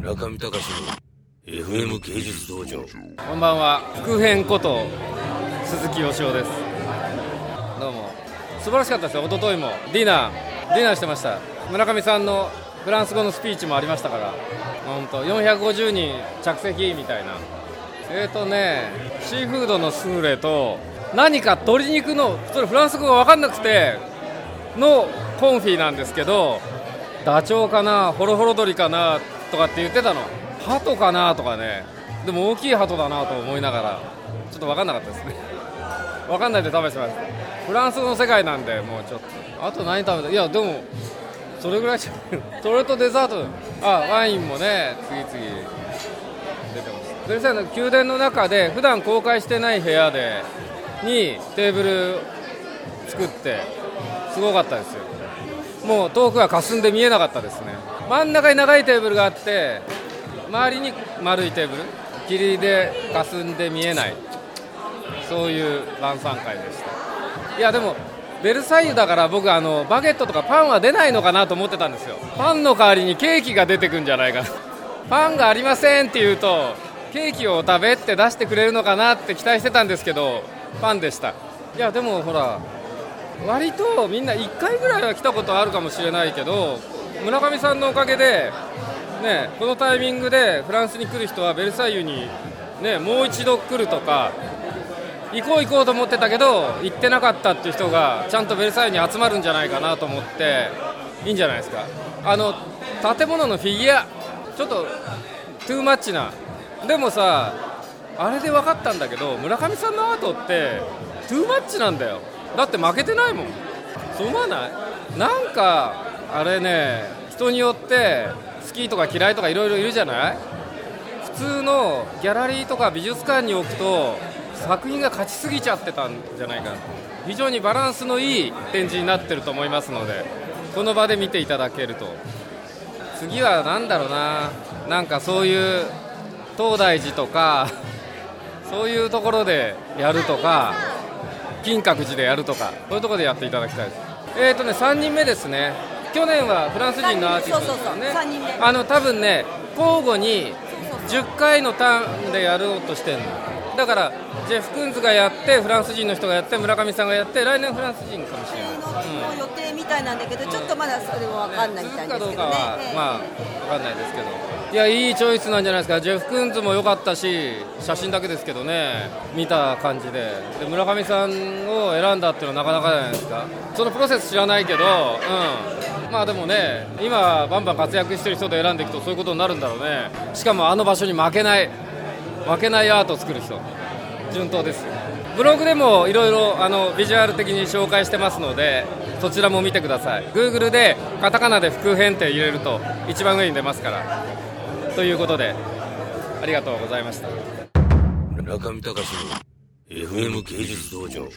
村上隆の FM 芸術道場。こんばんは。副編こと鈴木よしおです。どうも。素晴らしかったですよ。一昨日も。ディナー。ディナーしてました。村上さんのフランス語のスピーチもありましたから。本当450人着席みたいな。えーとね。シーフードのスフレと何か鶏肉のそれフランス語が分かんなくてのコンフィなんですけどダチョウかな。ホロホロ鳥かな。とかって言ってたの。鳩かなとかね。でも大きい鳩だなと思いながら。ちょっと分かんなかったですね。分かんないで食べてましたフランスの世界なんでもうちょっと。あと何食べた？いやでもそれぐらいじゃない。それとデザート。あワインもね次々。出てます。ベルサイユの宮殿の中で普段公開してない部屋でにテーブル作ってすごかったですよ。もう遠くは霞んで見えなかったですね。真ん中に長いテーブルがあって周りに丸いテーブル霧で霞んで見えないそういう晩餐会でした。いやでもベルサイユだから僕あのバゲットとかパンは出ないのかなと思ってたんですよ。パンの代わりにケーキが出てくんじゃないかな。パンがありませんって言うとケーキを食べって出してくれるのかなって期待してたんですけどパンでした。いやでもほら割とみんな1回ぐらいは来たことあるかもしれないけど村上さんのおかげで、ね、このタイミングでフランスに来る人はベルサイユに、ね、もう一度来るとか行こう行こうと思ってたけど行ってなかったっていう人がちゃんとベルサイユに集まるんじゃないかなと思っていいんじゃないですか。あの建物のフィギュアちょっとトゥーマッチな。でもさあれで分かったんだけど村上さんのアートってトゥーマッチなんだよ。だって負けてないもん。そう思わない。なんかあれね人によって好きとか嫌いとかいろいろいるじゃない？普通のギャラリーとか美術館に置くと作品が勝ちすぎちゃってたんじゃないか。非常にバランスのいい展示になってると思いますのでこの場で見ていただけると。次は何だろうな。なんかそういう東大寺とかそういうところでやるとか金閣寺でやるとかそういうところでやっていただきたいです。えっ、ー、とね3人目ですね。去年はフランス人のアーティストですよね。あの多分ね交互に10回のターンでやろうとしてるの。だからジェフ・クンズがやってフランス人の人がやって村上さんがやって来年フランス人かもしれない、うん、予定みたいなんだけど、ちょっとまだそれも分かんないみたいですけど、ね、かどうかは、まあ分かんないですけど。いやいいチョイスなんじゃないですか。ジェフ・クンズも良かったし写真だけですけどね。見た感じで。で村上さんを選んだっていうのはなかなかじゃないですか。そのプロセス知らないけどうんまあでもね今バンバン活躍してる人で選んでいくとそういうことになるんだろうね。しかもあの場所に負けない負けないアートを作る人。順当ですブログでもいろいろビジュアル的に紹介してますのでそちらも見てください。Google でカタカナで副編って入れると一番上に出ますから。ということでありがとうございました。村上隆の FM 芸術道場。